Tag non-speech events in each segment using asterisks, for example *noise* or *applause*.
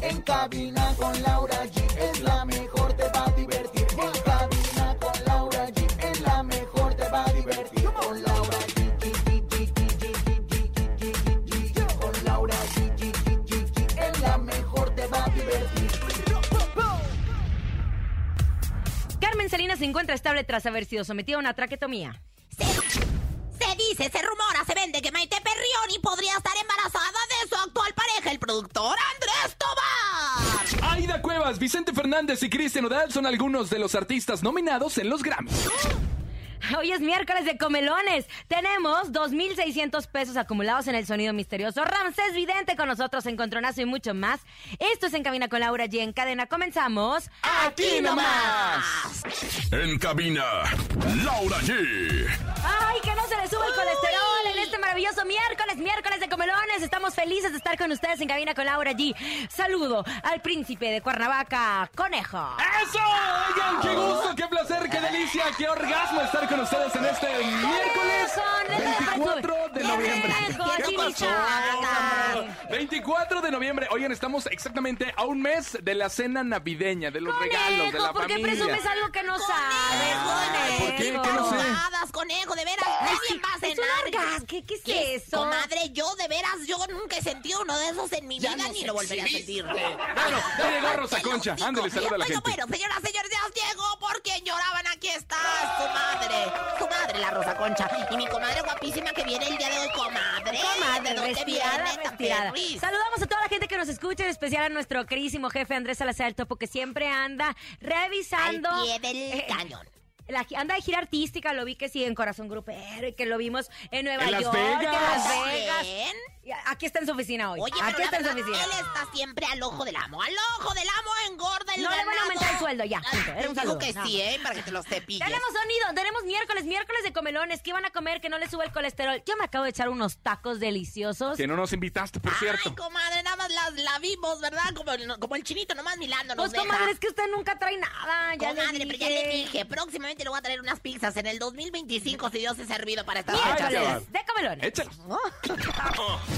En cabina con Laura G es la mejor, te va a divertir. En cabina con Laura G es la mejor, te va a divertir. Con Laura G. Con Laura G. La mejor, te va a divertir. Carmen Salinas se encuentra estable tras haber sido sometida a una traquetomía. Se, dice, se rumora, se vende que Maite Perrioni podría estar embarazada productor Andrés Tobar. Aida Cuevas, Vicente Fernández y Cristian Odal son algunos de los artistas nominados en los Grammys. Hoy es miércoles de comelones. Tenemos 2.600 pesos acumulados en el sonido misterioso. Ramsés Vidente con nosotros, Encontronazo y mucho más. Esto es En Cabina con Laura G. En cadena comenzamos. ¡Aquí nomás! En cabina, Laura G. ¡Ay, que no se le sube el colesterol este maravilloso miércoles, miércoles de comelones! Estamos felices de estar con ustedes en Cabina con Laura G. Saludo al príncipe de Cuernavaca, Conejo. ¡Eso! Oigan, qué gusto, qué placer, qué delicia, qué orgasmo estar con ustedes en este miércoles Conejo, 24 de noviembre. Conejo, ¿Qué pasó? chimichanga. 24 de noviembre. Oigan, estamos exactamente a un mes de la cena navideña, de los regalos, de la ¿por qué familia. presumes algo que no sabes, Ay, ¿por qué? Conejo? ¿Qué no sé? Conejo, de veras, nadie va a cenar. ¿Qué, qué es ¿Qué? eso? Comadre, yo de veras, yo nunca he sentido uno de esos en mi vida ni lo volveré a sentir. Bueno, ya llegó Rosa Concha. Ándale, saluda a la bueno, gente. bueno, señoras, señores, ya llegó porque lloraban. Aquí está su madre, su madre, la Rosa Concha. Y mi comadre guapísima que viene el día de hoy, comadre. Comadre, ¿De dónde respirada, respirada. Saludamos a toda la gente que nos escucha, en especial a nuestro queridísimo jefe Andrés Salazar Topo, que siempre anda revisando. Al pie del eh, cañón. La gi- anda de gira artística, lo vi que sí en Corazón Grupero y que lo vimos en Nueva En Las York, en. Las Vegas. Bien. Aquí está en su oficina hoy. Oye, Aquí pero está en la su oficina. él está siempre al ojo del amo. Al ojo del amo engorda el No le van a aumentar el sueldo, ya, punto. Era un saludo, que sí. ¿eh? Para que te cepilles. Tenemos sonido, tenemos miércoles, miércoles de comelones. ¿Qué van a comer? Que no les sube el colesterol. Yo me acabo de echar unos tacos deliciosos. Que no nos invitaste, por cierto. Ay, comadre, nada más las, la vimos, ¿verdad? Como, el- como el chinito, nomás milando Pues deja. comadre, es que usted nunca trae nada. Ya le Comadre, pero ya le dije. próximamente le voy a traer unas pizzas en el 2025 si Dios es servido para va. Miércoles de comelones. Échale. *laughs*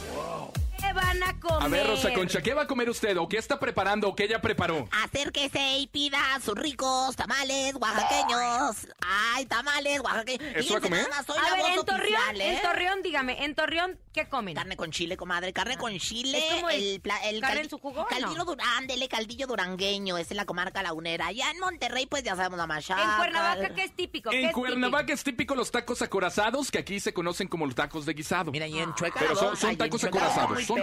¿Qué van a comer? A ver, Rosa Concha, ¿qué va a comer usted? ¿O qué está preparando? ¿O qué ella preparó? Acérquese y pida sus ricos tamales oaxaqueños. Ay, tamales oaxaqueños. ¿Eso va a comer? nada soy A la ver, voz en Torreón, oficial, ¿eh? en Torreón, dígame, en Torreón, ¿qué comen? Carne con chile, comadre, carne con chile. ¿Es como el pla- el carne caldi- en su jugo Caldillo no? dur- ándele, caldillo durangueño, es en la comarca lagunera. Allá en Monterrey, pues ya sabemos la machaca. En Cuernavaca, ¿qué es típico? ¿Qué En es Cuernavaca es típico los tacos acorazados, que aquí se conocen como los tacos de guisado. Mira, y en Chueca Pero son- tacos acorazados, son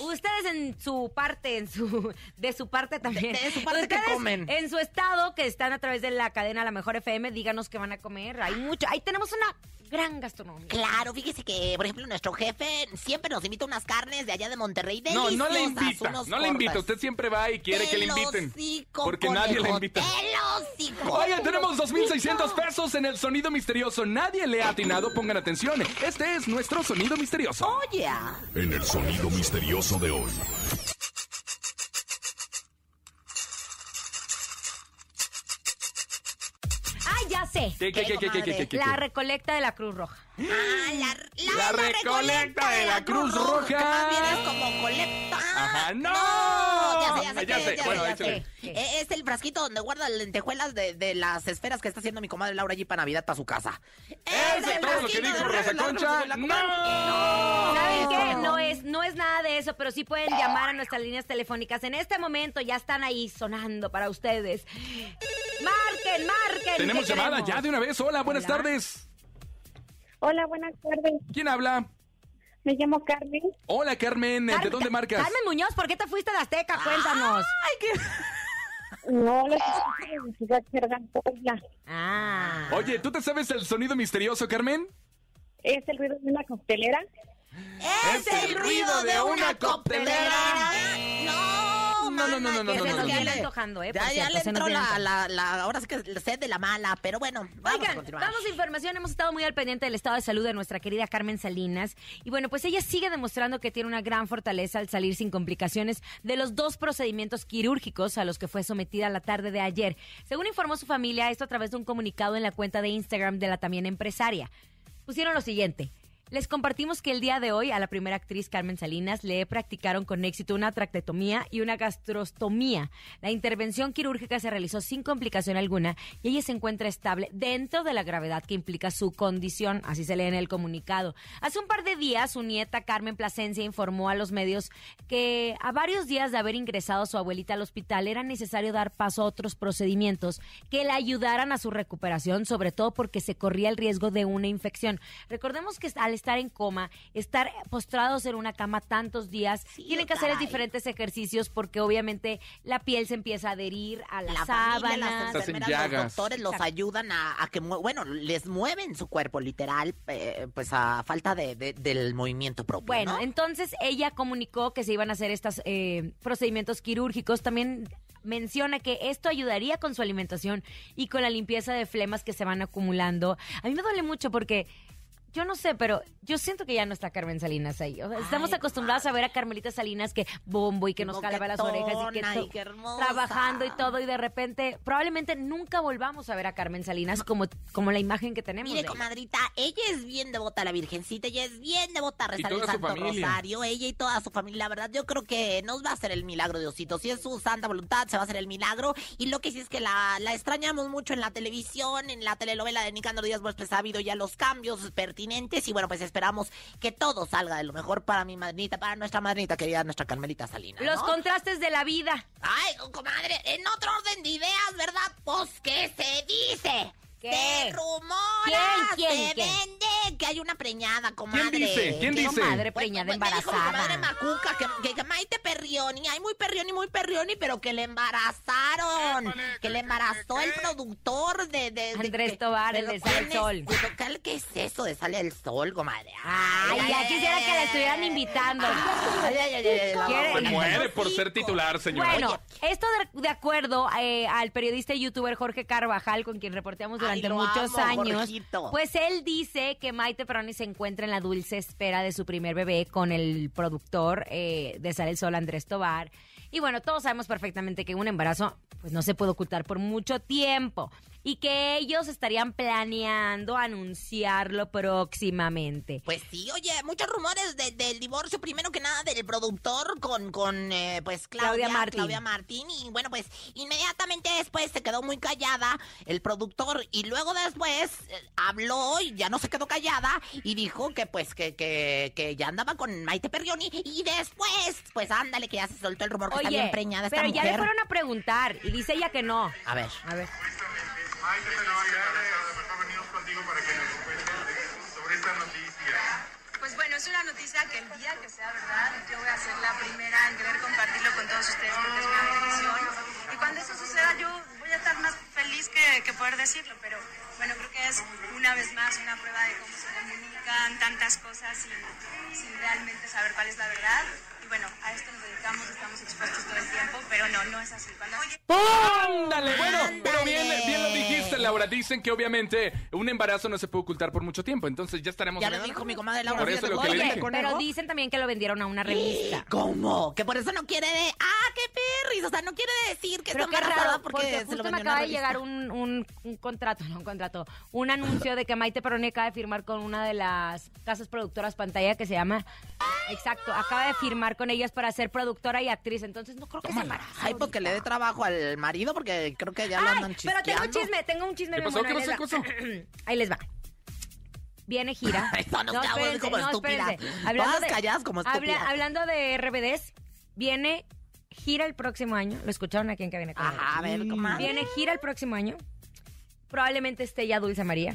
ustedes en su parte, en su, de su parte también. De- de su parte, ¿qué Ustedes comen? En su estado, que están a través de la cadena La Mejor FM, díganos qué van a comer. Hay mucho, ahí tenemos una gran gastronomía. Claro, fíjese que, por ejemplo, nuestro jefe siempre nos invita unas carnes de allá de Monterrey No, no le invita, no le invita. Usted siempre va y quiere que le inviten. Porque nadie le invita. Oigan, tenemos 2.600 pesos en el sonido misterioso. Nadie le ha atinado, pongan atención. Este es nuestro sonido misterioso. Oye. En el sonido misterioso de hoy. Ya sé! ¿Qué, qué, qué, qué, qué, qué, qué, qué? La recolecta de la Cruz Roja. Ah, la, La recolecta de la Cruz Roja. Que más bien es como colecta. Ajá, ¡no! Ya sé, ya sé, Ya sé, es, ya bueno, sé. Eh, Es el frasquito donde guarda las lentejuelas de, de las esferas que está haciendo mi comadre Laura allí para Navidad para su casa. Es todo lo que dijo Rosa Concha. ¡No! ¿Saben qué? No es, no es nada de eso, pero sí pueden llamar a nuestras líneas telefónicas. En este momento ya están ahí sonando para ustedes. Marquen, marquen. Tenemos ¿qué llamada queremos? ya de una vez. Hola, buenas Hola. tardes. Hola, buenas tardes. ¿Quién habla? Me llamo Carmen. Hola, Carmen. ¿De dónde marcas? Carmen Muñoz, ¿por qué te fuiste de Azteca? Cuéntanos. No, lo escucho en mi ciudad Puebla. Ah. Oye, ¿tú te sabes el sonido misterioso, Carmen? Es el ruido de una coctelera. Es el ruido de una coctelera. No, No, no, no, no, no, Que no, no, antojando, ¿eh? Ya, le entró la, la, la, ahora sí que la sed de la mala, pero bueno, vamos a continuar. vamos a información. Hemos estado muy al pendiente del estado de salud de nuestra querida Carmen Salinas. Y bueno, pues ella sigue demostrando que tiene una gran fortaleza al salir sin complicaciones de los dos procedimientos quirúrgicos a los que fue sometida la tarde de ayer. Según informó su familia, esto a través de un comunicado en la cuenta de Instagram de la también empresaria. Pusieron lo siguiente. Les compartimos que el día de hoy a la primera actriz Carmen Salinas le practicaron con éxito una tractetomía y una gastrostomía. La intervención quirúrgica se realizó sin complicación alguna y ella se encuentra estable dentro de la gravedad que implica su condición, así se lee en el comunicado. Hace un par de días su nieta Carmen Plasencia informó a los medios que a varios días de haber ingresado a su abuelita al hospital era necesario dar paso a otros procedimientos que le ayudaran a su recuperación, sobre todo porque se corría el riesgo de una infección. Recordemos que al estar en coma, estar postrados en una cama tantos días, tienen que hacer diferentes ejercicios porque obviamente la piel se empieza a adherir a las la familia, las sábanas. Estás en enfermeras, los doctores los Exacto. ayudan a, a que, bueno, les mueven su cuerpo literal, eh, pues a falta de, de- del movimiento propio, Bueno, ¿no? entonces ella comunicó que se iban a hacer estos eh, procedimientos quirúrgicos. También menciona que esto ayudaría con su alimentación y con la limpieza de flemas que se van acumulando. A mí me duele mucho porque yo no sé, pero yo siento que ya no está Carmen Salinas ahí. O sea, estamos Ay, acostumbrados a ver a Carmelita Salinas que bombo y que nos jalaba las orejas y que qué hermosa. trabajando y todo y de repente probablemente nunca volvamos a ver a Carmen Salinas como, como la imagen que tenemos. Mire, de ella. comadrita, ella es bien devota a la Virgencita, ella es bien devota a rezar el Santo familia. Rosario, ella y toda su familia, la verdad, yo creo que nos va a hacer el milagro, Diosito. Si es su santa voluntad, se va a hacer el milagro. Y lo que sí es que la, la extrañamos mucho en la televisión, en la telenovela de Nicandro Díaz, pues, pues ha habido ya los cambios pertinentes. Y bueno, pues esperamos que todo salga de lo mejor para mi madrinita, para nuestra madrinita querida, nuestra Carmelita Salina. Los contrastes de la vida. Ay, comadre, en otro orden de ideas, ¿verdad? Pues, ¿qué se dice? ¿Qué? Se rumora, ¿Quién, quién, se quién? vende que hay una preñada, comadre. dice? ¿Quién dice? Madre Pues, preñada pues, me dijo mi comadre embarazada. Macuca que, que, que Maite Perrioni, ay, muy Perrioni, muy Perrioni, pero que le embarazaron, que le embarazó el productor de... de, de- Andrés que- Tobar, el de Sale al ¿quién es? Sol. Pero, ¿qué- ¿Qué es eso de Sale al Sol, comadre? Ay, ya quisiera que la estuvieran invitando. Ay, ay, ay, ay, ay, la ¿Quiere- Se mamona, muere por ser titular, señora. Bueno, esto de, de acuerdo eh, al periodista y youtuber Jorge Carvajal, con quien reporteamos Ay, durante muchos amo, años, Jorgito. pues él dice que Maite Perroni se encuentra en la dulce espera de su primer bebé con el productor eh, de Sale el Sol, Andrés Tobar. Y bueno, todos sabemos perfectamente que un embarazo pues no se puede ocultar por mucho tiempo y que ellos estarían planeando anunciarlo próximamente. Pues sí, oye, muchos rumores de- del divorcio, primero que nada del productor con, con eh, pues Claudia, Claudia Martín. Claudia Martín. Y bueno, pues inmediatamente después se quedó muy callada el productor y luego después eh, habló y ya no se quedó callada y dijo que pues que, que, que ya andaba con Maite Perrioni y después, pues ándale, que ya se soltó el rumor que está bien preñada esta pero ya le fueron a preguntar y dice ella que no. A ver. A ver. Maite mejor venimos contigo para que nos cuentes sobre esta noticia. Pues bueno, es una noticia que el día que sea verdad, yo voy a ser la primera en querer compartirlo con todos ustedes porque es una bendición. Y cuando eso suceda, yo voy a estar más feliz que, que poder decirlo, pero bueno, creo que es una vez más una prueba de cómo se comunican tantas cosas sin, sin realmente saber cuál es la verdad. Y bueno, a esto nos dedicamos, estamos expuestos todo el tiempo, pero no, no es así. Cuando... ¡Ándale! Bueno, pero bien, bien lo dijiste, Laura. Dicen que obviamente un embarazo no se puede ocultar por mucho tiempo. Entonces ya estaremos. Ya lo dijo mi comadre Laura. Por eso fíjate, lo que le oye, dije. Pero dicen también que lo vendieron a una revista. ¿Cómo? Que por eso no quiere de... ¡Ah, qué perris! O sea, no quiere decir que Pero está embarazada raro, porque, porque, se justo lo me acaba de llegar un, un, un contrato, no un contrato, un anuncio de que Maite Perroni acaba de firmar con una de las casas productoras pantalla que se llama, exacto, acaba de firmar con ellas para ser productora y actriz, entonces no creo que se embarace. Ay, pues que le dé trabajo al marido porque creo que ya lo Ay, andan pero tengo un chisme, tengo un chisme ¿Qué pasó? bueno, ¿Qué ahí pasó? les va. Ahí les va. Viene gira. Nos quedamos espérense, como no, espérense. Todas calladas como habla- estúpidas. hablando de RBDs, viene gira el próximo año. Lo escucharon aquí en Cabina con Ajá, a ver, comadre. Viene gira el próximo año. Probablemente esté ya Dulce María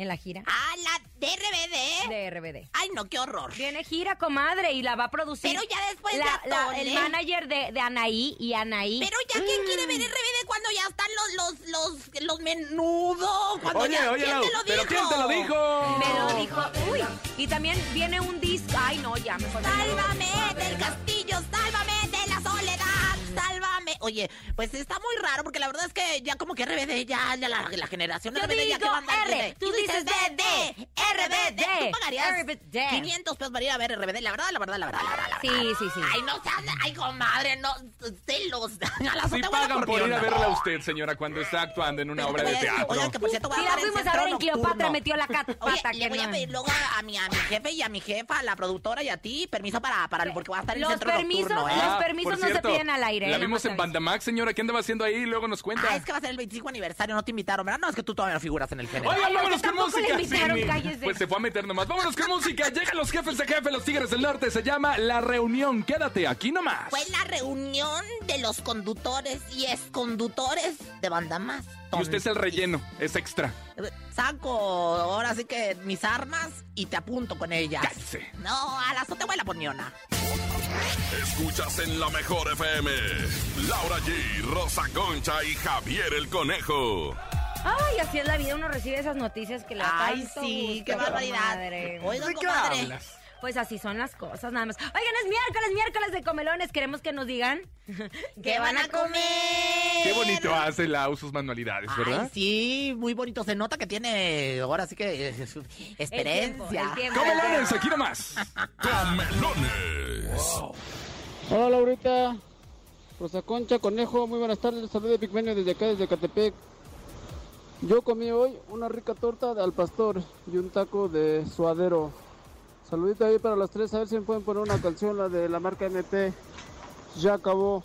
en la gira Ah, la de RBD. de RBD. Ay, no, qué horror. Viene gira, comadre, y la va a producir. Pero ya después la- de la- Atole. El manager de, de Anaí y Anaí. Pero ya, ¿quién quiere ver RBD ya están los, los, los, los menudos. Cuando Oye, ya- oye, ¿quién Lau, te lo ¿pero dijo? quién te lo dijo? Me lo dijo. Uy, y también viene un disco. Ay, no, ya mejor. Sálvame del castillo, sálvame de la soledad, sálvame. Oye, pues está muy raro porque la verdad es que ya como que RBD, ya, ya la, la generación Yo RBD ya digo que va a R, de- tú dices BD, RBD. ¿Tú pagarías RBD. 500 pesos para ir a ver RBD? La verdad, la verdad, la verdad, la verdad. la Sí, verdad. sí, sí. Ay, no seas, ay, comadre, no, celos. *laughs* A la Sí pagan por ir a verla a usted, señora, cuando está actuando en una obra de teatro. Oigan, que por cierto voy Sí, a la estar en fuimos a ver en Cleopatra, metió la cat- Oye, pata le voy a pedir luego a mi, a mi jefe y a mi jefa, a la productora y a ti, permiso para, para porque voy a estar en Los centro permisos, nocturno, ¿eh? los Ah, permisos por no se piden al aire. La vimos en. Bandamax, señora. ¿Qué andaba haciendo ahí? Luego nos cuenta. Ah, es que va a ser el 25 aniversario, no te invitaron, ¿verdad? No, es que tú todavía no figuras en el género. Oigan, vámonos con tampoco le música. invitaron, Sí, cállese. Pues se fue a meter nomás. Vámonos con música. Llegan los jefes de jefe, los Tigres del Norte. Se llama La Reunión. Quédate aquí nomás. Fue la reunión de los conductores y exconductores de Banda Más. Y usted es el relleno, es extra. Saco ahora sí que mis armas y te apunto con ellas. Cállese. No, a la azotea por Niona. Escuchas en la mejor FM. Laura G, Rosa Concha y Javier el Conejo. Ay, así es la vida, uno recibe esas noticias que le Ay, tanto sí, gusto, qué barbaridad. comadre. Oigan, ¿De qué hablas? Pues así son las cosas, nada más. Oigan, es miércoles, miércoles de comelones. Queremos que nos digan ¿Qué van a comer? Qué bonito hace Lau sus manualidades, ¿verdad? Ay, sí, muy bonito. Se nota que tiene ahora sí que eh, su experiencia. el tiempo. Comelones, aquí nomás. Comelones. Hola Laurita, Rosa Concha, Conejo, muy buenas tardes, saludos de Big Menio desde acá, desde Catepec. Yo comí hoy una rica torta de al pastor y un taco de suadero. Saludito ahí para los tres, a ver si me pueden poner una canción, la de la marca MP. Ya acabó.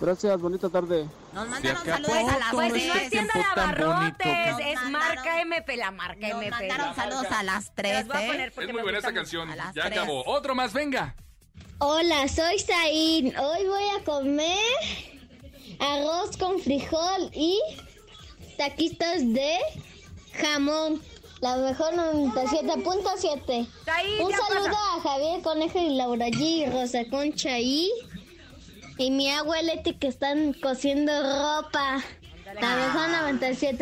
Gracias, bonita tarde. Nos mandaron acabó saludos a las Pues si no tres. es tienda de abarrotes, Nos es marca MP, la marca Nos MP. mandaron saludos a las tres, voy a ¿eh? poner porque Es muy me buena esta canción. Ya acabó. Otro más, venga. Hola, soy Zain. Hoy voy a comer arroz con frijol y taquitos de jamón. La mejor 97.7. Ahí Un saludo pasa. a Javier Conejo y Laura G, Rosa Concha y, y mi abuelita que están cosiendo ropa. La mejor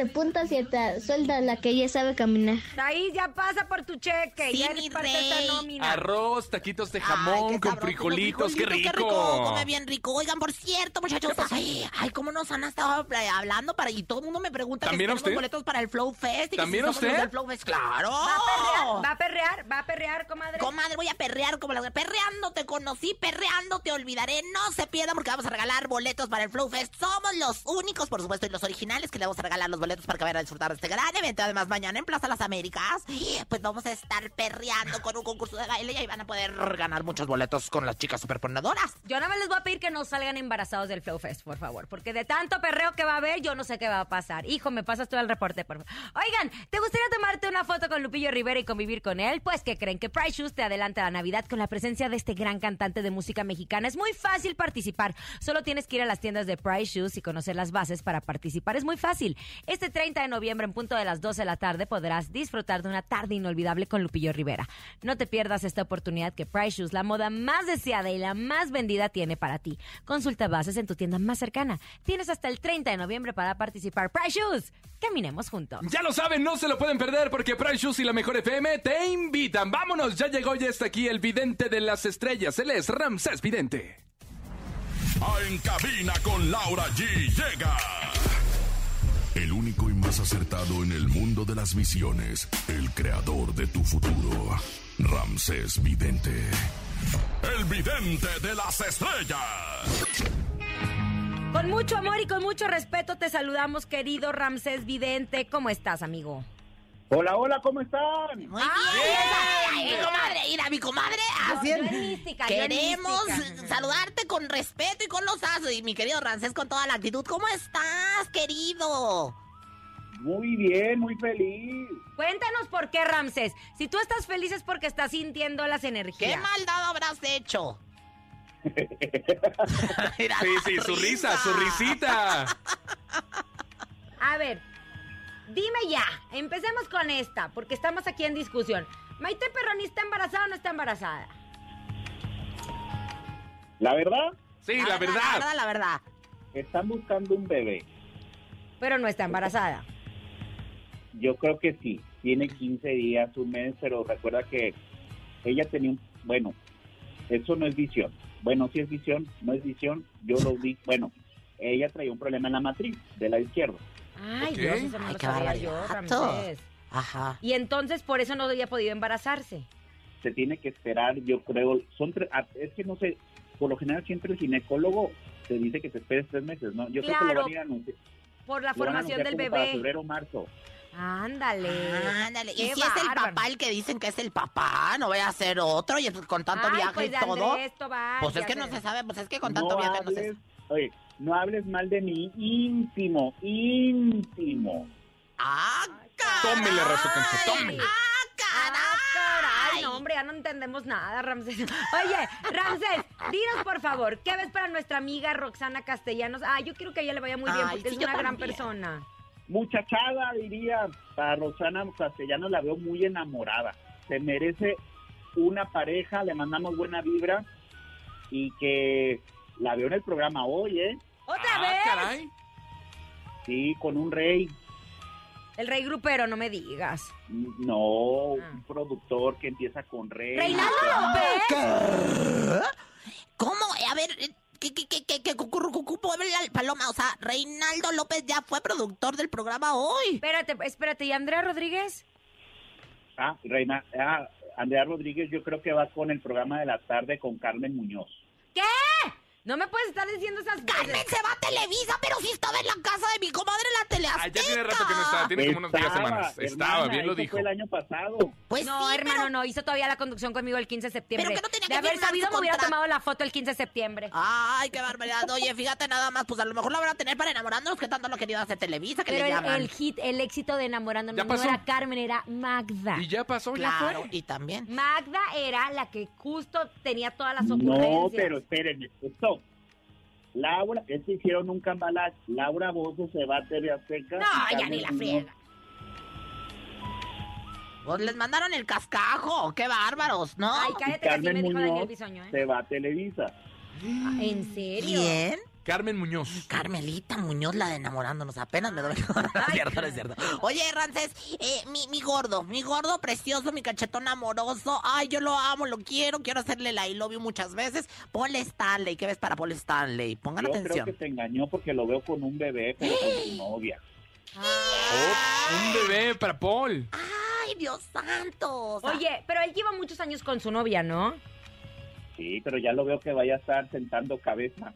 97.7. Suelta la que ya sabe caminar. Ahí ya pasa por tu cheque. Sí, ya eres mi parte de esta rey. nómina. Arroz, taquitos de jamón qué con sabroso, frijolitos, qué frijolito, rico. Come bien rico. Oigan, por cierto, muchachos. Ay, ay, cómo nos han estado hablando para y todo el mundo me pregunta que si ¿También tenemos usted? boletos para el Flow Fest. y que ¿También si usted? los del Flow Fest. Claro. ¿Va a perrear? ¿Va a perrear? ¿Va a perrear, comadre? Comadre, voy a perrear como la... Perreando te conocí, perreando te olvidaré. No se pierdan porque vamos a regalar boletos para el Flow Fest. Somos los únicos, por supuesto, y los originales que le vamos a regalar los boletos para que vayan a disfrutar de este gran evento. Además, mañana en Plaza Las Américas, pues vamos a estar perreando con un concurso de baile y ahí van a poder ganar muchos boletos con las chicas superponedoras. Yo nada más les voy a pedir que no salgan embarazados del Flow Fest, por favor. Porque de tanto perreo que va a haber, yo no sé qué va a pasar. Hijo, me pasas todo el reporte, por favor. Oigan, ¿te gustaría tomarte una foto con Lupillo Rivera y convivir con él? Pues que creen que Price Shoes te adelanta la Navidad con la presencia de este gran cantante de música mexicana. Es muy fácil participar. Solo tienes que ir a las tiendas de Price Shoes y conocer las bases para participar. Es muy fácil. Este 30 de noviembre, en punto de las 12 de la tarde, podrás disfrutar de una tarde inolvidable con Lupillo Rivera. No te pierdas esta oportunidad que Price Shoes, la moda más deseada y la más vendida, tiene para ti. Consulta bases en tu tienda más cercana. Tienes hasta el 30 de noviembre para participar. Price Shoes, caminemos juntos. Ya lo saben, no se lo pueden perder porque Price Shoes y la Mejor FM te invitan. Vámonos, ya llegó y está aquí el vidente de las estrellas. Él es Ramsés Vidente. A En Cabina con Laura G llega. El único y más acertado en el mundo de las visiones. El creador de tu futuro. Ramsés Vidente. El vidente de las estrellas. Con mucho amor y con mucho respeto te saludamos, querido Ramsés Vidente. ¿Cómo estás, amigo? Hola, hola, ¿cómo están? Muy bien. Ay, mi comadre, mira, mi comadre. Así yo en mística, Queremos mística. saludarte con respeto y con los asos. Y mi querido Rancés, con toda la actitud. ¿Cómo estás, querido? Muy bien, muy feliz. Cuéntanos por qué, Ramsés. Si tú estás feliz es porque estás sintiendo las energías. ¿Qué maldad habrás hecho? *laughs* Mira Sí, sí, su risa, su risita. A ver, dime ya. Empecemos con esta, porque estamos aquí en discusión. ¿Maite Perroni está embarazada o no está embarazada? ¿La verdad? Sí, la verdad. La verdad, la verdad. están buscando un bebé. Pero no está embarazada. Yo creo que sí, tiene 15 días, un mes, pero recuerda que ella tenía un, bueno, eso no es visión. Bueno, sí es visión, no es visión, yo lo vi, bueno, ella traía un problema en la matriz de la izquierda. Ay, Ok. Dios, eso no Ay, lo qué sabía yo, barbaridad. Ramsés. Ajá. Y entonces por eso no había podido embarazarse. Se tiene que esperar, yo creo, son tres, ah, es que no sé, por lo general siempre el ginecólogo te dice que te esperes tres meses, ¿no? Yo creo que lo Claro. van a ir a anunciar. Por la formación del como Para bebé. febrero o marzo. Ándale. Ándale. Y si es el papá el que dicen que es el papá, no voy a ser otro y con tanto Ay, viaje pues y de todo. Andrés Tobar, Pues es que no se sabe, pues es que con tanto no viaje no se Oye, no hables mal de mi íntimo, íntimo. ¡Ah, Tómele, Razo tómele. Ah, caray, no, hombre, ya no entendemos nada, Ramsés. *laughs* Oye, Ramsés, dinos por favor, ¿qué ves para nuestra amiga Roxana Castellanos? Ah, yo quiero que a ella le vaya muy bien Ay, porque sí, es yo una gran también. persona. Muchachada, diría, para Rosana Castellanos la veo muy enamorada. Se merece una pareja, le mandamos buena vibra y que la veo en el programa hoy, ¿eh? ¿Otra Ah, vez? caray. Sí, con un rey. El rey grupero, no me digas. No, un productor que empieza con rey. ¡Reinaldo López! ¿Cómo? A ver, eh, ¿qué, qué, qué, qué, qué, puebla, Paloma? O sea, Reinaldo López ya fue productor del programa hoy. Espérate, espérate, ¿y Andrea Rodríguez? Ah, Reina, ah, Andrea Rodríguez yo creo que va con el programa de la tarde con Carmen Muñoz. No me puedes estar diciendo esas cosas. Carmen se va a Televisa, pero si estaba en la casa de mi comadre en la tele Ah, ya tiene rato que no está, tiene como unas 10 Estaba, semanas. Estaba, hermana, bien lo dijo. fue el año pasado. Pues no, sí, hermano, pero- no. Hizo todavía la conducción conmigo el 15 de septiembre. Pero que no tenía de que haber firmar sabido, me hubiera tomado la foto el 15 de septiembre. Ay, qué barbaridad. Oye, fíjate nada más, pues a lo mejor la van a tener para enamorándonos, que tanto lo querido hacer Televisa, que Pero le el, llaman. el hit, el éxito de enamorándonos Ya no era Carmen, era Magda. Y ya pasó, ya Claro, fue. y también. Magda era la que justo tenía todas las No, ocurrencias. pero espérenme, esto. Laura, es que hicieron un cambalache. Laura Bozo se va a TV Azteca. No, y ya ni la friega. Pues les mandaron el cascajo, qué bárbaros, ¿no? Ay, y cállate que así Carmen me dijo Daniel Muñoz Bisoño, ¿eh? se va a Televisa. ¿En serio? ¿Quién? Carmen Muñoz. Carmelita Muñoz, la de enamorándonos. Apenas me *laughs* es cierto, es cierto. Oye, Rances, eh, mi, mi gordo, mi gordo precioso, mi cachetón amoroso. Ay, yo lo amo, lo quiero, quiero hacerle la I love you muchas veces. Paul Stanley, ¿qué ves para Paul Stanley? Pongan Yo creo atención. que te engañó porque lo veo con un bebé, pero con su *gasps* novia. Oh, un bebé para Paul. Ay, Dios santo. o sea, Oye, pero él lleva muchos años con su novia, ¿no? Sí, pero ya lo veo que vaya a estar sentando cabeza.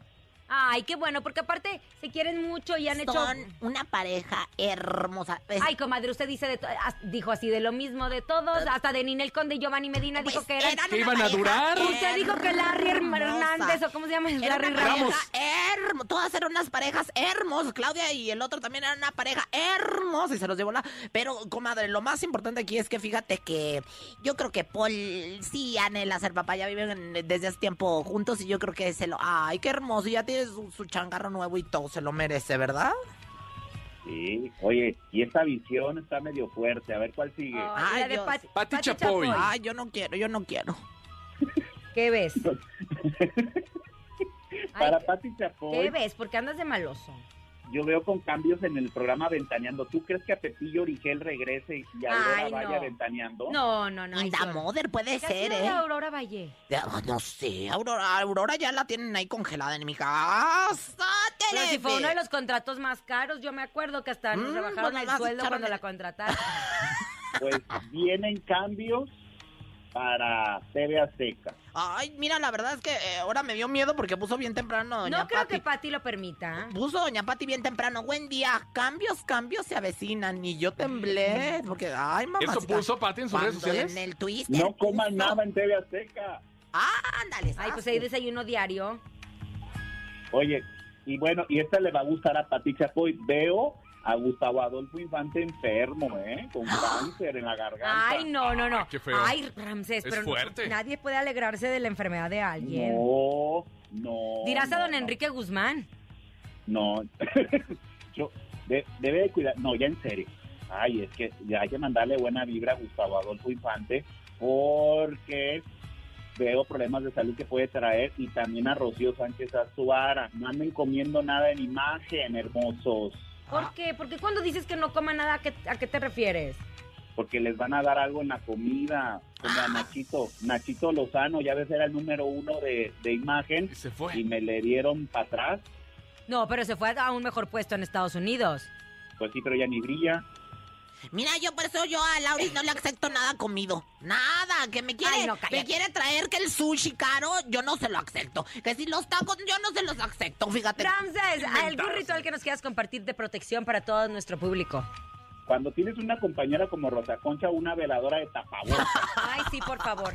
Ay, qué bueno, porque aparte se quieren mucho y han hecho... son una pareja hermosa. Es- Ay, comadre, usted dice de to- dijo así de lo mismo de todos, hasta de Ninel Conde y Giovanni Medina dijo Pues que eran... eran ¿Que iban a durar? Usted dijo que Larry hermosa. Hernández, o cómo se llama, Era Larry Ramos. hermo- todas eran unas parejas hermosas. Claudia y el otro también eran una pareja hermosa y se los llevó la. Pero, comadre, lo más importante aquí es que fíjate que yo creo que Paul sí anhela ser papá. Ya viven desde hace tiempo juntos y yo creo que se lo. Ay, qué hermoso. Ya tiene su, su changarro nuevo y todo. Se lo merece, ¿verdad? Sí, oye, y esta visión está medio fuerte. A ver cuál sigue. Ay, la de Dios. Pati, Pati Pati Chapoy. Ay, yo no quiero, yo no quiero. ¿Qué ves? *laughs* Ay, Para Pati Chapoy, ¿Qué ves? Porque andas de maloso. Yo veo con cambios en el programa Ventaneando. ¿Tú crees que a Pepillo Origel regrese y Aurora Ay, vaya. Ventaneando? No, no, no. Ay, sí. mother puede ¿Qué ha ser, ¿eh? Aurora Valle? Ya, No sé, Aurora, Aurora ya la tienen ahí congelada en mi casa. Pero si fue uno de los contratos más caros, yo me acuerdo que hasta nos Mm, rebajaron el sueldo cuando el- la contrataron. Pues *laughs* vienen cambios para TV Azteca. Ay, mira, la verdad es que eh, ahora me dio miedo porque puso bien temprano doña No creo Pati. que Pati lo permita. Puso doña Pati bien temprano. Buen día. Cambios, cambios se avecinan. Y yo temblé. Porque, ay, mamá. ¿Eso puso Pati en sus redes sociales? En el Twister. No coman puso. nada en TV Azteca. Ándale. Ay, pues hay desayuno diario. Oye, y bueno, y esta le va a gustar a Pati Chapoy. Veo a Gustavo Adolfo Infante enfermo, ¿eh? Con *gasps* cáncer en la garganta. Ay, no, no, no. qué feo. Ay, Ramsés, Es pero fuerte. nadie puede alegrarse de la enfermedad de alguien. No, no. Dirás a don no. Enrique Guzmán. No, *laughs* yo de- debe de cuidar, no, ya en serio. Ay, es que ya hay que mandarle buena vibra a Gustavo Adolfo Infante porque veo problemas de salud que puede traer y también a Rocío Sánchez Azuara. No anden comiendo nada en imagen, hermosos, ¿Por qué? Porque cuando dices que no coma nada, ¿a qué, a qué te refieres? porque les van a dar algo en la comida, como a Nachito. Nachito Lozano, ya ves, era el número uno de, de imagen Y se fue. y me le dieron para atrás. No, pero se fue a un mejor puesto en Estados Unidos. Pues sí, pero ya ni brilla. Mira, yo por eso yo a Lauris no le acepto nada comido. Nada, que me quiere, Ay, no, cállate. me quiere traer que el sushi caro, yo no se lo acepto. Que si los tacos, yo no se los acepto, fíjate. Ramses, ¿algún ritual que nos quieras compartir de protección para todo nuestro público? Cuando tienes una compañera como Rosa Concha, una veladora de tapabocas. *laughs* Ay, sí, por favor.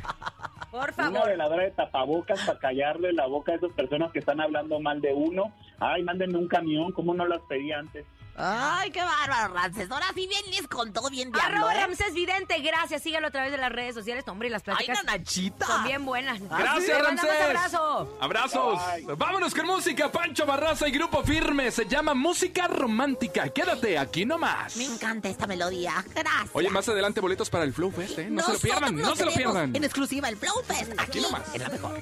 Por Una favor. veladora de tapabocas para callarle la boca a esas personas que están hablando mal de uno. Ay, mándenme un camión, ¿cómo no las pedí antes? Ay, qué bárbaro, Ramses. Ahora sí vienes con todo bien diablo, Arroba ¿eh? Ramses Vidente, gracias. Síguelo a través de las redes sociales. Hombre, y las pláticas Ay, nanachita. son bien buenas. Gracias, mandamos Ramsés. abrazo. Abrazos. Vámonos con música. Pancho Barraza y Grupo Firme. Se llama Música Romántica. Quédate aquí nomás. Me encanta esta melodía. Gracias. Oye, más adelante boletos para el Flow Fest, ¿eh? No se lo pierdan, no se lo pierdan. En exclusiva el Flow Fest. Aquí, nomás. en la mejor.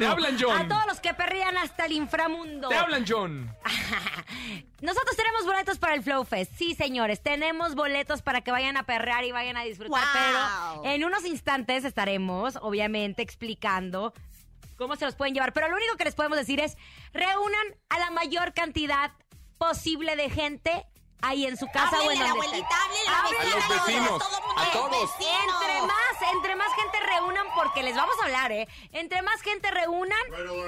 Te hablan, John. A todos los que perrean hasta el inframundo. Te hablan, John. *laughs* Nosotros tenemos boletos para el Flow Fest. Sí, señores, tenemos boletos para que vayan a perrear y vayan a disfrutar. Pero en unos instantes estaremos, obviamente, explicando cómo se los pueden llevar. Pero lo único que les podemos decir es, reúnan a la mayor cantidad posible de gente ahí en su casa o en a la donde abuelita, la A los vecinos, a todos. Entre más, entre más gente reúnan, porque les vamos a hablar, ¿eh? Entre más gente reúnan,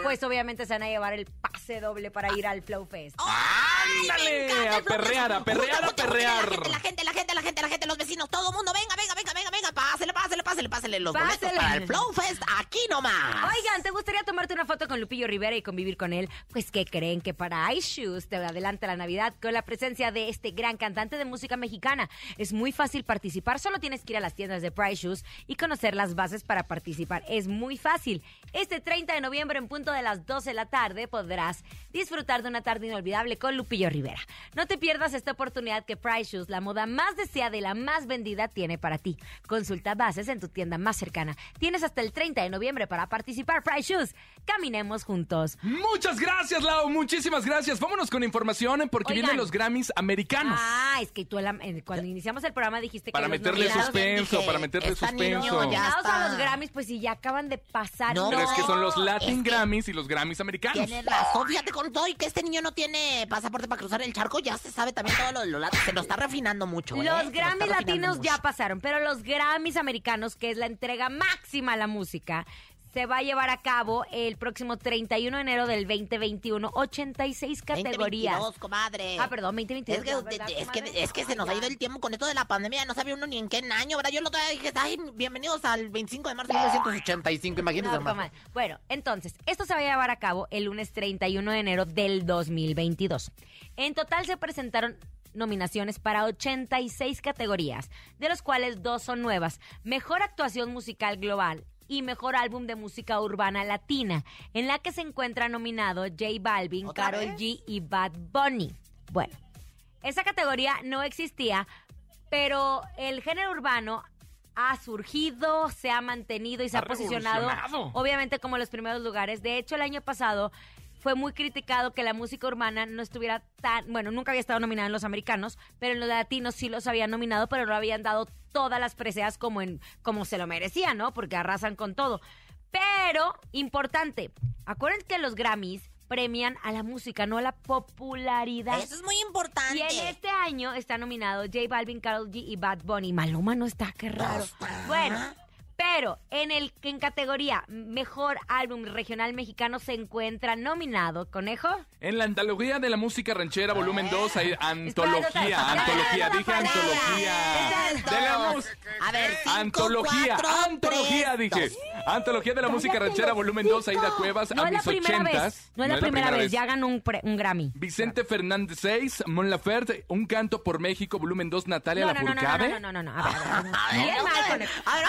pues obviamente se van a llevar el pase doble para ir al Flow Fest. ¡Ay, me Ándale, a perrear, a perrear, a perrear. La gente, la gente, la gente, la gente, los vecinos, todo el mundo, venga, venga, venga, venga, venga, pásele, pásele, pásele, pásele los boletos Pásele. para el Flow Fest aquí nomás. Oigan, ¿te gustaría tomarte una foto con Lupillo Rivera y convivir con él? Pues, ¿qué creen? Que para iShoes te adelanta la Navidad con la presencia de este gran cantante de música mexicana. Es muy fácil participar, solo tienes que ir a las tiendas de Price Shoes y conocer las bases para participar. Es muy fácil. Este 30 de noviembre, en punto de las 12 de la tarde, podrás disfrutar de una tarde inolvidable con Lupillo Rivera. No te pierdas esta oportunidad que Price Shoes, la moda más deseada y la más vendida, tiene para ti. Consulta bases en tu tienda más cercana. Tienes hasta el 30 de noviembre para participar. Price Shoes, caminemos juntos. Muchas gracias, Lau. Muchísimas gracias. Vámonos con información porque Oigan. vienen los Grammys americanos. Ah, es que tú la- cuando iniciamos el programa dijiste Para que los meterle suspenso, dije, para meterle suspenso. ya- nominados a los Grammys, pues si ya acaban de pasar. No, Pero es que son los Latin es que- Grammys y los Grammys americanos. Tienes razón, fíjate con todo y que este niño no tiene pasaporte para cruzar el charco, ya se sabe también todo lo de los latos. Se lo está refinando mucho, ¿eh? Los está Grammys latinos mucho. ya pasaron, pero los Grammys americanos, que es la entrega máxima a la música, se va a llevar a cabo el próximo 31 de enero del 2021, 86 categorías. 2022, comadre. Ah, perdón, 2022. Es que, ya, ¿verdad, es, que, comadre? es que se nos ha ido el tiempo con esto de la pandemia, no sabía uno ni en qué año, ¿verdad? Yo lo todavía dije, ay, bienvenidos al 25 de marzo de 1985, imagínense. No. Bueno, entonces, esto se va a llevar a cabo el lunes 31 de enero del 2022. En total se presentaron nominaciones para 86 categorías, de los cuales dos son nuevas. Mejor actuación musical global y mejor álbum de música urbana latina, en la que se encuentra nominado J Balvin, ¿Otra Karol vez? G y Bad Bunny. Bueno, esa categoría no existía, pero el género urbano ha surgido, se ha mantenido y se Ha ha posicionado obviamente como los primeros lugares. De hecho, el año pasado fue muy criticado que la música urbana no estuviera tan, bueno, nunca había estado nominada en los americanos, pero en los latinos sí los habían nominado, pero no habían dado todas las preseas como en como se lo merecían, ¿no? Porque arrasan con todo. Pero importante, acuérdense que los Grammys premian a la música, no a la popularidad. Eso es muy importante. Y en este año está nominado J Balvin, Karol G y Bad Bunny. Maluma no está, qué raro. Bueno, pero en el en categoría Mejor Álbum Regional Mexicano se encuentra nominado, Conejo. En la antología de la música ranchera, volumen 2, hay antología, Espérate, antología, dije antología. De la A ver, cinco, Antología, cuatro, antología, tres, dije. dos. Antología de la música ranchera, volumen 2, Aida Cuevas, No a mis ochentas. No es la primera vez. Ya ganó un, Grammy. Vicente Fernández 6, Mon Laferte, Un canto por México, volumen 2, Natalia No, no, no, no, Lafourcade. no, no, no, no, a ver, a ver, a ver. A ver, Bien no, mal, a ver, Conejo. a ver,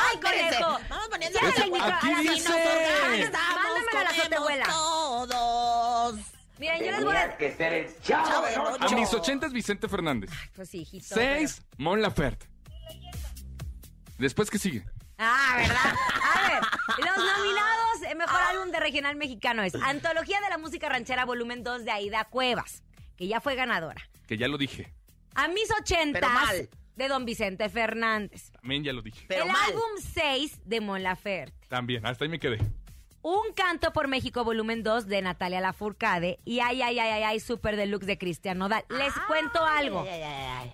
Ay. *laughs* Vamos poniendo aquí a la dice. Mándamela a la azotehuela. todos. Miren, yo les voy a... que ser el Chavo del A mis ochentas, Vicente Fernández. Pues sí, hijito. 6, Mon Laferte. Después, ¿qué sigue? Ah, ¿verdad? A ver, los nominados Mejor Álbum de Regional Mexicano es Antología de la Música Ranchera Volumen 2 de Aida Cuevas, que ya fue ganadora. Que ya lo dije. A mis Pero ochentas mal. De Don Vicente Fernández. También ya lo dije. Pero el mal. álbum 6 de Mon Laferte. También, hasta ahí me quedé. Un canto por México volumen 2 de Natalia Lafourcade y ay ay ay ay ay Super Deluxe de Cristian Nodal. Les cuento algo. Ay, ay, ay.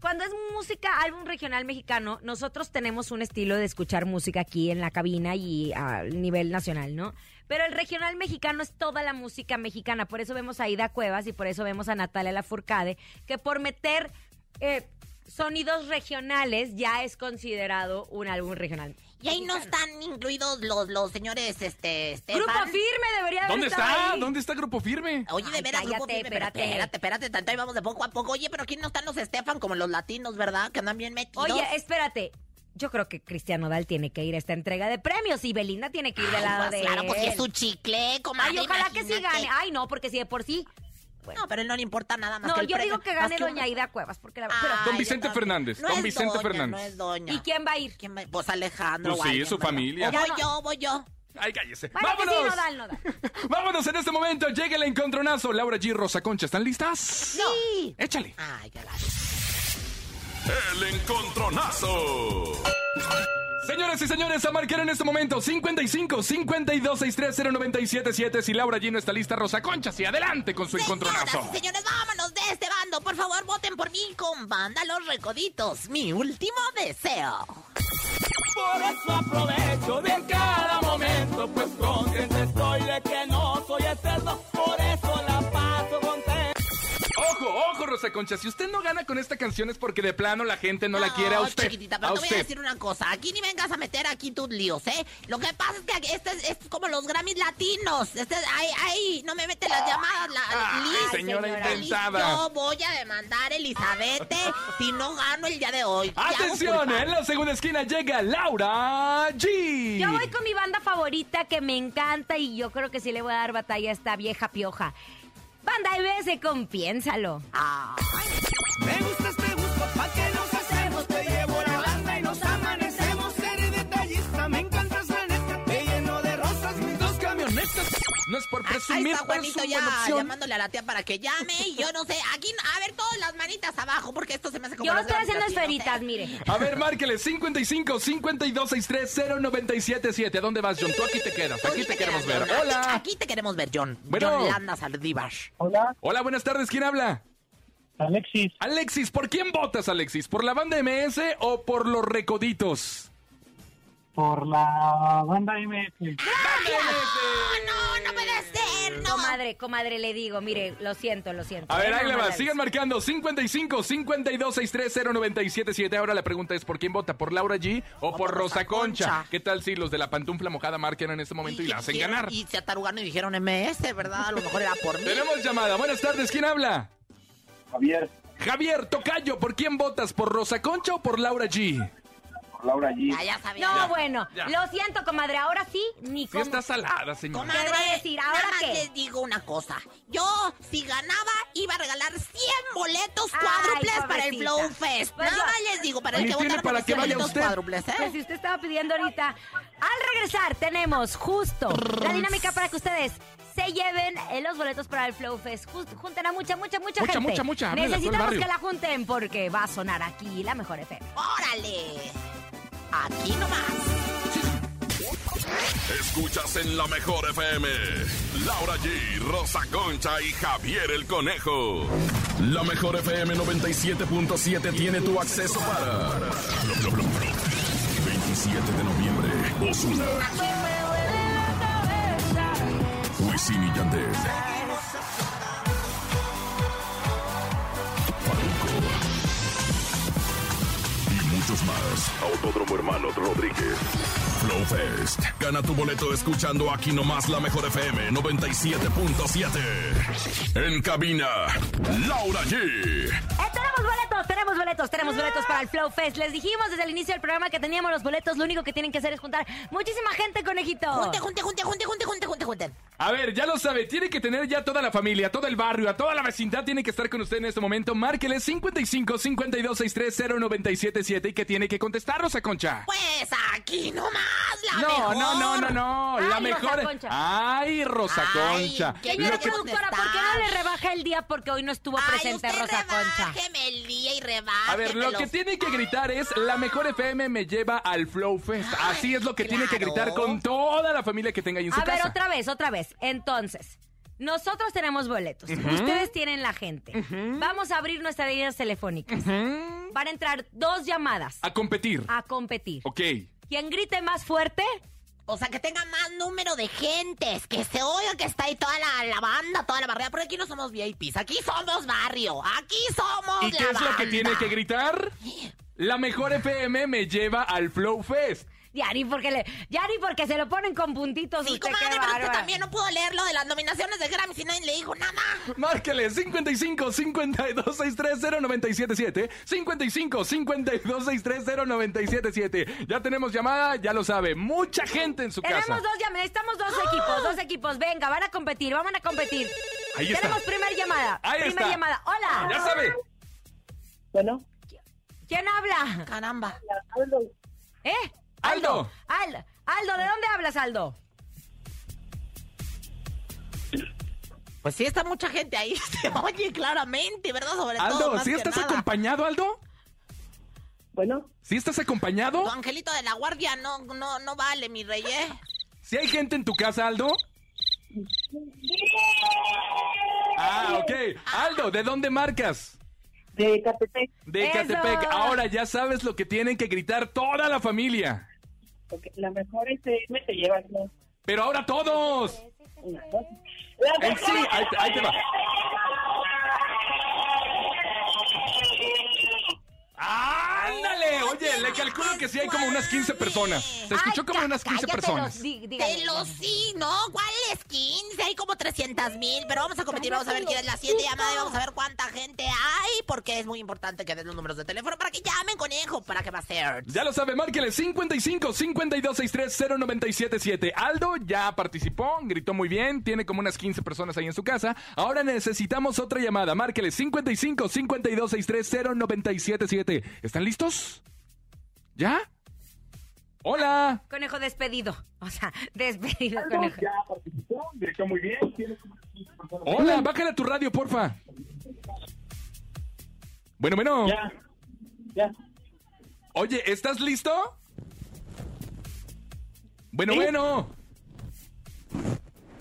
Cuando es música, álbum regional mexicano, nosotros tenemos un estilo de escuchar música aquí en la cabina y a nivel nacional, ¿no? Pero el regional mexicano es toda la música mexicana. Por eso vemos a Ida Cuevas y por eso vemos a Natalia Lafourcade, que por meter eh, sonidos regionales ya es considerado un álbum regional. Y ahí no están incluidos los, los señores, este, Estefan. Grupo Firme debería haber ¿Dónde está? ahí. ¿Dónde está Grupo Firme? Oye, de veras, grupo firme, espérate. espérate, espérate, tanto ahí vamos de poco a poco. Oye, pero aquí no están los Estefan como los latinos, ¿verdad? Que andan bien metidos. Oye, espérate. Yo creo que Cristian Nodal tiene que ir a esta entrega de premios y Belinda tiene que ir del Ay, lado pues de claro, porque él. es su chicle, comadre, Ay, ojalá que sí gane. Ay, no, porque si de por sí. No, pero él no le importa nada más No, que el yo premio, digo que más gane un- doña Ida Cuevas, porque la Ay, pero- Don yo Vicente también. Fernández, No don es Vicente doña, Fernández. No es doña. ¿Y quién va a ir? ¿Quién va? Pues Alejandro. Pues o sí, alguien, su ¿verdad? familia. O Ya voy no. yo, voy yo. Ay, cállese. Bueno, que sí, ¡Vámonos! Nodal, Nodal. *laughs* Vámonos en este momento. Llega el encontronazo. Laura G. Rosa Concha, ¿están listas? Sí. Échale. Ay, qué la... El encontronazo. Señoras y señores, a marcar en este momento 55 52 630 977 Si Laura G no está lista, Rosa Concha, sí, adelante con su encontronazo. Señoras y señores, vámonos de este bando. Por favor, voten por mí con Banda Los Recoditos. Mi último deseo. Por eso aprovecho de cada momento, pues consciente estoy de que no soy eterno, por Concha, si usted no gana con esta canción es porque de plano la gente no, la quiere a usted. chiquitita, pero a te voy a usted. decir una cosa. Aquí ni vengas a meter aquí tus líos, ¿eh? Lo que pasa es que este es, este es como los Grammys latinos. Este, ahí, ahí, no me mete las llamadas. La, Ay, Liz, señora Liz, inventada. Yo voy a demandar a Elizabeth *laughs* si no gano el día de hoy. Atención, en la segunda esquina llega Laura G. Yo voy con mi banda favorita que me encanta y yo creo que sí le voy a dar batalla a esta vieja pioja. Banda MS con Piénsalo. Me gustas, No es por Ahí presumir, está pero es Juanito ya opción. llamándole a la tía para que llame y yo no sé, aquí, a ver, todas las manitas abajo porque esto se me hace como Yo estoy haciendo esferitas, ¿eh? mire. A ver, márquele 55 52 630 977 ¿A dónde vas, John? Tú aquí te quedas. Aquí te queremos ver. John. Hola. Aquí, aquí te queremos ver, John. Bueno. John Landa Saldívar. Hola, Hola, buenas tardes. ¿Quién habla? Alexis, Alexis, ¿por quién votas, Alexis? ¿Por la banda MS o por los recoditos? Por la banda MS. ¡No, no, no puede ser! ¡No! Comadre, comadre, le digo, mire, lo siento, lo siento. A ver, ahí le va. Sigan marcando 55 52 630 977 Ahora la pregunta es: ¿por quién vota? ¿Por Laura G o, por Rosa Concha? Concha. ¿Qué tal si los de la pantufla mojada marquen en este momento y, la hacen ganar? Y se atarugaron y dijeron MS, ¿verdad? A lo mejor era por mí. Tenemos llamada. Buenas tardes. ¿Quién habla? Javier, Javier Tocayo, ¿por quién votas? ¿Por Rosa Concha o por Laura G? Laura G. Ya, ya sabía. No, Ya, bueno, ya. lo siento, comadre, ahora sí, ni Sí cómo. está salada, señora. Comadre, ¿Qué va a decir? ¿Ahora nada más qué? les digo una cosa. Yo, si ganaba, iba a regalar 100 boletos Ay, cuádruples para el pobrecita. Flow Fest. Pues nada yo- más les digo, para el Ni que tiene votaron para por que los 100 vaya boletos usted. cuádruples, Pues ¿eh? si usted estaba pidiendo ahorita. Al regresar tenemos justo la dinámica para que ustedes se lleven eh, los boletos para el Flow Fest. Just- junten a mucha, mucha, mucha, Mucha, gente. mucha, mucha, háblale a todo el Necesitamos barrio. que la junten porque va a sonar aquí la mejor FM. ¡Órale! Aquí nomás. Escuchas en la mejor FM. Laura G, Rosa Concha y Javier el Conejo. La mejor FM 97.7 tiene tu acceso para. 27 de noviembre, Osuna. Wisin y Yandel. Muchos más. Autódromo Hermanos Rodríguez. Flow Fest. Gana tu boleto escuchando aquí nomás la mejor FM 97.7. En cabina, Laura G. boletos, tenemos boletos para el Flow Fest. Les dijimos desde el inicio del programa que teníamos los boletos. Lo único que tienen que hacer es juntar muchísima gente, conejito. Junte, junte, junte, junte, junte, junte, junte, junte. A ver, ya lo sabe, tiene que tener ya toda la familia, todo el barrio, a toda la vecindad tiene que estar con usted en este momento. Márquele 55 52 63 0977 y que tiene que contestar, Rosa Concha. Pues aquí nomás, la No, mejor. no, no, no, no, la Ay, mejor. Rosa Concha. Ay, Rosa Ay, Concha. Señora Lo que- productora, ¿por qué no le rebaja el día? Porque hoy no estuvo Ay, presente usted Rosa Concha. el día y rebájeme A ver, lo que tiene que gritar es la mejor FM me lleva al Flow Fest. Así es lo que tiene que gritar con toda la familia que tenga ahí en su A ver, casa. otra vez, otra vez. Entonces, nosotros tenemos boletos. Ustedes tienen la gente. Vamos a abrir nuestras líneas telefónicas. Van a entrar dos llamadas A competir. a competir. Ok. Quien grite más fuerte, O sea, que tenga más número de gentes, que se oiga que está ahí toda la, la banda, toda la barriada. Porque aquí no somos VIPs, aquí somos barrio, aquí somos ¿Y la qué es lo que tiene que gritar? La mejor FM me lleva al Flow Fest. Ya ni porque le, ya ni porque se lo ponen con puntitos. Sí, usted, comadre, qué pero usted también no pudo leer lo de las nominaciones de Grammy si nadie le dijo nada. Márquele 55 52 630 977 55 52 630 977 Ya tenemos llamada, ya lo sabe. Mucha gente en su Tenemos casa. dos llamadas, necesitamos dos equipos, dos equipos. Venga, van a competir, van a competir. Ahí está. Tenemos primer llamada. Ahí primer está. llamada. Hola. Ya sabe. Bueno, ¿Quién habla? Caramba. ¿Eh? Aldo. Aldo, Aldo, ¿de dónde hablas, Aldo? Pues sí, está mucha gente ahí. *laughs* Se oye claramente, ¿verdad? Sobre todo. Aldo, más ¿sí estás nada. acompañado, Aldo? bueno, ¿Sí estás acompañado? Tu angelito de la guardia no, no, no vale, mi rey, ¿eh? ¿Sí hay gente en tu casa, Aldo? Ah, ok. Aldo, ¿de dónde marcas? de Catepec. De. Catepec. Ahora ya sabes lo que tienen que gritar toda la familia. Porque La mejor FM te lleva ¿no? Pero ahora todos. una. La En sí, ahí, te- ahí te va. ¡Ándale! Oye, le calculo que sí hay como unas 15 personas. Se escuchó Ay, como unas 15 cállate personas. De los sí, ¿no? ¿Cuáles 15? Hay como 300 mil, pero vamos a competir, vamos a ver quién es la siguiente llamada y vamos a ver cuánta gente hay, porque es muy importante que den los números de teléfono para que llamen, conejo, para que va a ser. Ya lo sabe, márquele 55 52 63 0977. Aldo ya participó, gritó muy bien, tiene como unas 15 personas ahí en su casa. Ahora necesitamos otra llamada. Márquele 55 52 63 0977. ¿Están listos? ¿Ya? Hola. Conejo despedido. O sea, despedido, conejo. Ya participó, muy bien. Tiene como unas 15 personas. Hola, bájale a tu radio, porfa. Bueno, bueno. Ya, ya. Oye, ¿estás listo? Bueno, bueno.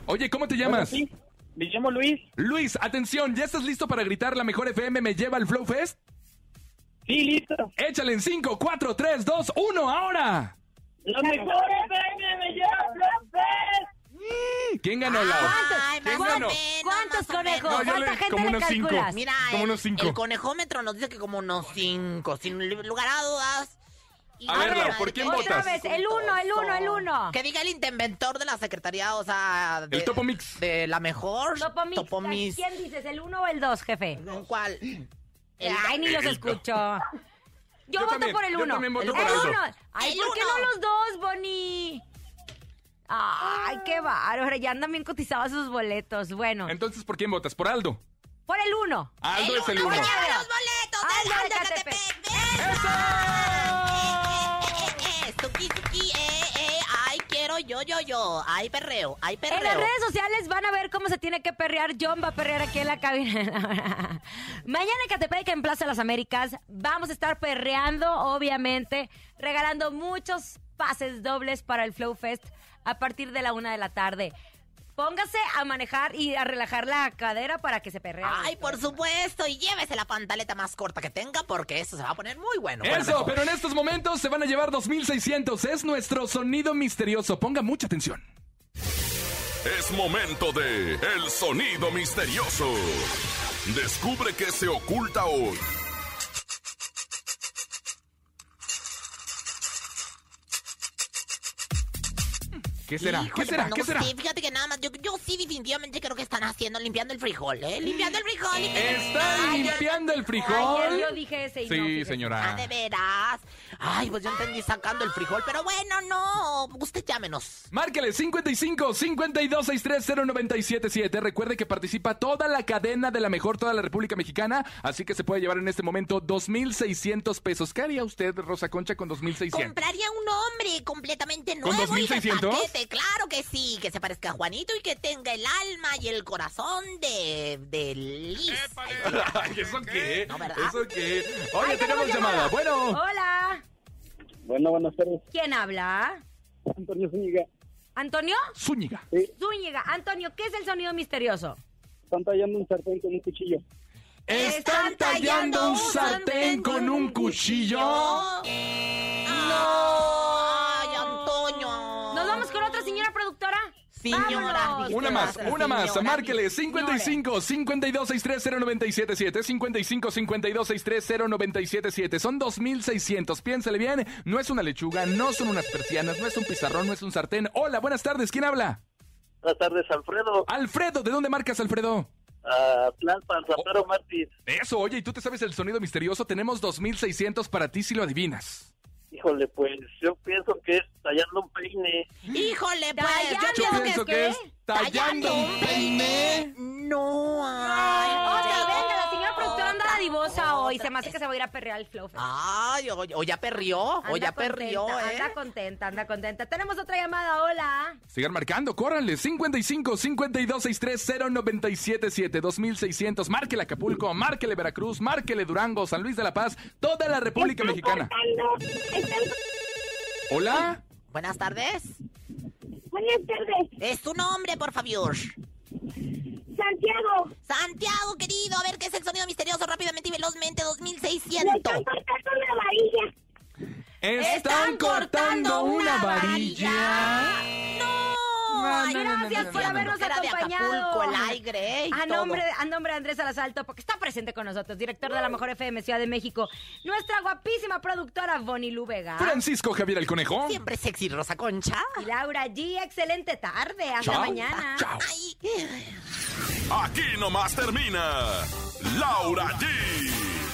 Oye, ¿cómo te llamas? Bueno, sí, me llamo Luis. Luis, atención, ¿ya estás listo para gritar la mejor FM me lleva al Flow Fest? Sí, listo. Échale en 5, 4, 3, 2, 1, ahora. La mejor FM me lleva ¿Quién ganó la? Ay, más ¿Quién o ganó? menos, ¿Cuántos más o conejos? No, yo ¿Cuánta le- gente como le unos cinco. calculas? Mira, Como el, unos cinco. el conejómetro nos dice que como unos cinco, sin lugar a dudas. Y A ver, ¿por quién Otra votas? vez, el uno, el uno, el uno. Que diga el interventor de la secretaría, o sea... de- El Topo Mix. De la mejor. Topo Mix. Topo Mix. ¿Quién dices, el uno o el dos, jefe? ¿Cuál? El- Ay, ni los *laughs* escucho. Yo, Yo voto también, por el yo uno. también voto el por Aldo. uno. Ay, El ¿por qué uno. no los dos, Bonnie? Ay, qué bárbaro. Ya andan bien cotizados sus boletos. Bueno, Entonces, ¿por quién votas? ¿Por Aldo? por el uno. Aldo es el uno los boletos Aldo de Catepec. Catepec. Yo, yo, yo. Ay, perreo, ay, perreo. En las redes sociales van a ver cómo se tiene que perrear. John va a perrear aquí en la cabina. *laughs* Mañana en Catepec, en Plaza Las Américas, vamos a estar perreando, obviamente, regalando muchos pases dobles para el Flow Fest a partir de la una de la tarde. Póngase a manejar y a relajar la cadera para que se perree. Ay, por supuesto, y llévese la pantaleta más corta que tenga porque eso se va a poner muy bueno. Eso, pero en estos momentos se van a llevar 2600. Es nuestro sonido misterioso. Ponga mucha atención. Es momento de El Sonido Misterioso. Descubre qué se oculta hoy. ¿Qué será? Híjole, ¿Qué será? no ¿Qué será? sé, fíjate que nada más, yo, yo sí definitivamente creo que están haciendo, limpiando el frijol, ¿eh? Limpiando el frijol. limpiando el ¿Están frijol. limpiando el frijol? Yo dije ese y no, Sí, fíjese. Ah, señora. de veras. Ay, pues yo entendí sacando el frijol, pero bueno, no. Usted llámenos. Márquele 55 52 63 0977. Recuerde que participa toda la cadena de la mejor, toda la República Mexicana. Así que se puede llevar en este momento 2,600 pesos. ¿Qué haría usted, Rosa Concha, con 2,600? Compraría un hombre completamente ¿Con nuevo de 2,600? Paquete. Claro que sí, que se parezca a Juanito y que tenga el alma y el corazón de, de Liz. Ay, ¿Eso qué? No, ¿verdad? ¿Eso qué? Oye, Ay, tenemos llamada. Bueno. Hola. Bueno, buenas tardes. ¿Quién habla? Antonio Zúñiga. ¿Antonio? Zúñiga. Zúñiga. Antonio, ¿qué es el sonido misterioso? Están tallando un sartén con un cuchillo. ¿Están tallando un sartén con un cuchillo? Ay, Señora. Una más, una más. Márquele señora. 55 52 63 0977 55 52 63 0977 Son 2600. Piénsele bien. No es una lechuga, no son unas persianas, no es un pizarrón, no es un sartén. Hola, buenas tardes. ¿Quién habla? Buenas tardes, Alfredo. Alfredo, ¿de dónde marcas, Alfredo? Uh, Tlalpan, Rapero Martins. Eso, oye, ¿y tú te sabes el sonido misterioso? Tenemos 2600 para ti si lo adivinas. Híjole, pues yo pienso que es tallando un peine. Híjole, pues. Tallando Yo Yo pienso pienso que es tallando un peine. No. Me hace que se va a ir a perrear el flow. Ay, o, o ya perrió, o ya perrió, contenta, ¿eh? Anda contenta, anda contenta. Tenemos otra llamada, hola. Sigan marcando, córranle. 55 52 63 0977 2600. Márquele Acapulco, márquele Veracruz, márquele Durango, San Luis de la Paz, toda la República Mexicana. Hola. Buenas tardes. Buenas tardes, Es tu nombre, por favor. Santiago. Santiago, querido, a ver qué es el sonido misterioso rápidamente y velozmente, Le 2600. están cortando una varilla. Están cortando una varilla. ¡No! No, no, Gracias no, por no, habernos acompañado. Acapulco, el aire, ¿eh? A todo. nombre, a nombre de Andrés Alasalto, porque está presente con nosotros, director de la Mejor FM Ciudad de México, nuestra guapísima productora Bonnie Lu Vega Francisco Javier el Conejo. Siempre sexy, Rosa Concha. y Laura G. Excelente tarde, hasta Chao. mañana. Chao. Ay, Aquí nomás termina Laura G,